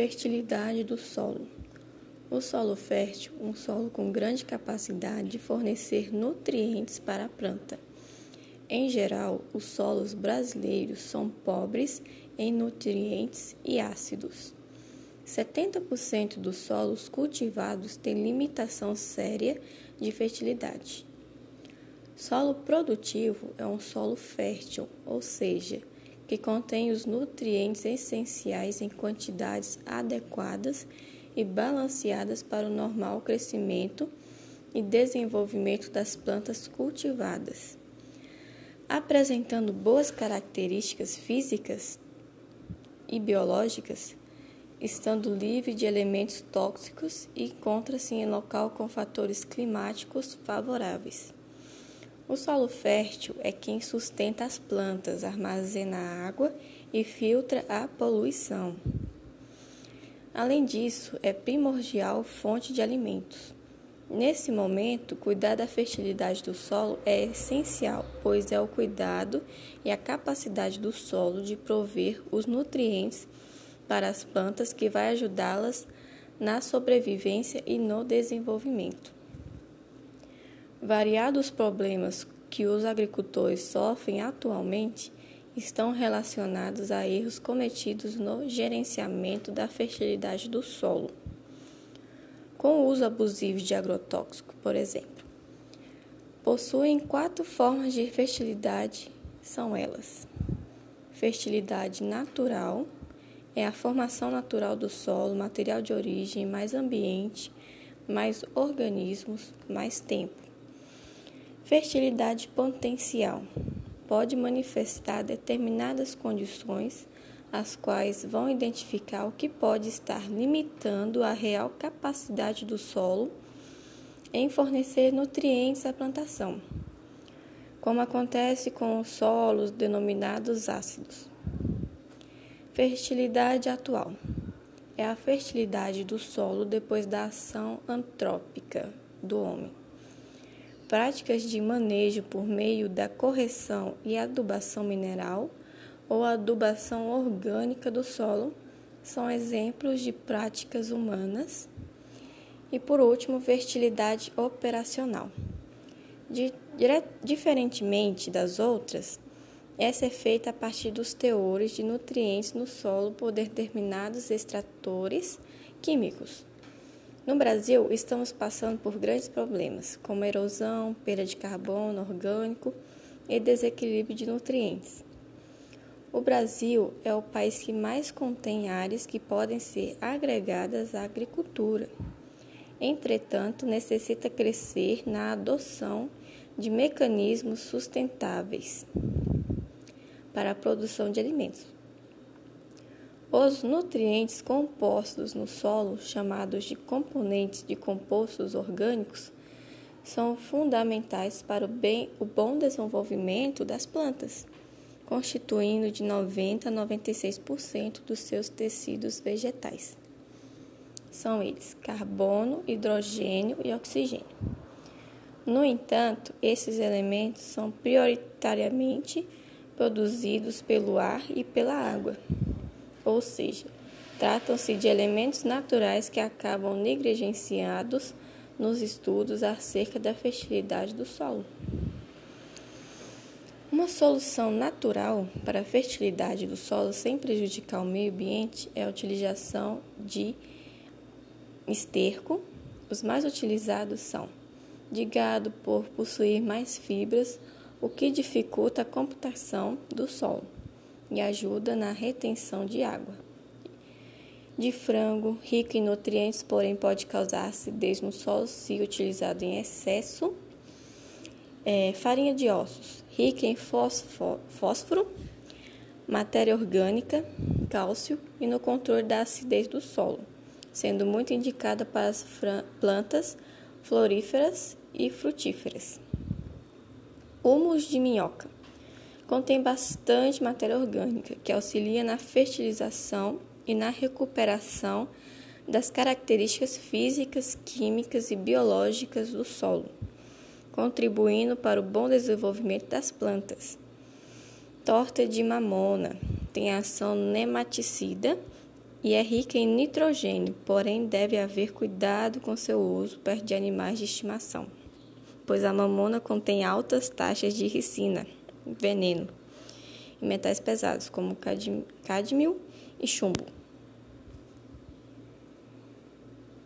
Fertilidade do solo. O solo fértil, um solo com grande capacidade de fornecer nutrientes para a planta. Em geral, os solos brasileiros são pobres em nutrientes e ácidos. 70% dos solos cultivados têm limitação séria de fertilidade. Solo produtivo é um solo fértil, ou seja, que contém os nutrientes essenciais em quantidades adequadas e balanceadas para o normal crescimento e desenvolvimento das plantas cultivadas. Apresentando boas características físicas e biológicas, estando livre de elementos tóxicos e encontra-se em local com fatores climáticos favoráveis. O solo fértil é quem sustenta as plantas, armazena água e filtra a poluição. Além disso, é primordial fonte de alimentos. Nesse momento, cuidar da fertilidade do solo é essencial, pois é o cuidado e a capacidade do solo de prover os nutrientes para as plantas que vai ajudá-las na sobrevivência e no desenvolvimento. Variados problemas que os agricultores sofrem atualmente estão relacionados a erros cometidos no gerenciamento da fertilidade do solo, com o uso abusivo de agrotóxico, por exemplo. Possuem quatro formas de fertilidade, são elas: fertilidade natural, é a formação natural do solo, material de origem, mais ambiente, mais organismos, mais tempo. Fertilidade potencial pode manifestar determinadas condições, as quais vão identificar o que pode estar limitando a real capacidade do solo em fornecer nutrientes à plantação, como acontece com os solos denominados ácidos. Fertilidade atual é a fertilidade do solo depois da ação antrópica do homem. Práticas de manejo por meio da correção e adubação mineral ou adubação orgânica do solo são exemplos de práticas humanas. E por último, fertilidade operacional. De, diferentemente das outras, essa é feita a partir dos teores de nutrientes no solo por determinados extratores químicos. No Brasil, estamos passando por grandes problemas, como erosão, perda de carbono orgânico e desequilíbrio de nutrientes. O Brasil é o país que mais contém áreas que podem ser agregadas à agricultura. Entretanto, necessita crescer na adoção de mecanismos sustentáveis para a produção de alimentos. Os nutrientes compostos no solo, chamados de componentes de compostos orgânicos, são fundamentais para o, bem, o bom desenvolvimento das plantas, constituindo de 90 a 96% dos seus tecidos vegetais. São eles carbono, hidrogênio e oxigênio. No entanto, esses elementos são prioritariamente produzidos pelo ar e pela água ou seja, tratam-se de elementos naturais que acabam negligenciados nos estudos acerca da fertilidade do solo. Uma solução natural para a fertilidade do solo sem prejudicar o meio ambiente é a utilização de esterco. Os mais utilizados são de gado por possuir mais fibras, o que dificulta a computação do solo e ajuda na retenção de água. De frango, rico em nutrientes, porém pode causar acidez no solo se utilizado em excesso. É, farinha de ossos, rica em fósforo, matéria orgânica, cálcio e no controle da acidez do solo, sendo muito indicada para as plantas floríferas e frutíferas. Humus de minhoca contém bastante matéria orgânica que auxilia na fertilização e na recuperação das características físicas, químicas e biológicas do solo, contribuindo para o bom desenvolvimento das plantas. Torta de mamona tem ação nematicida e é rica em nitrogênio, porém deve haver cuidado com seu uso perto de animais de estimação, pois a mamona contém altas taxas de ricina, veneno, e metais pesados como cadmio e chumbo.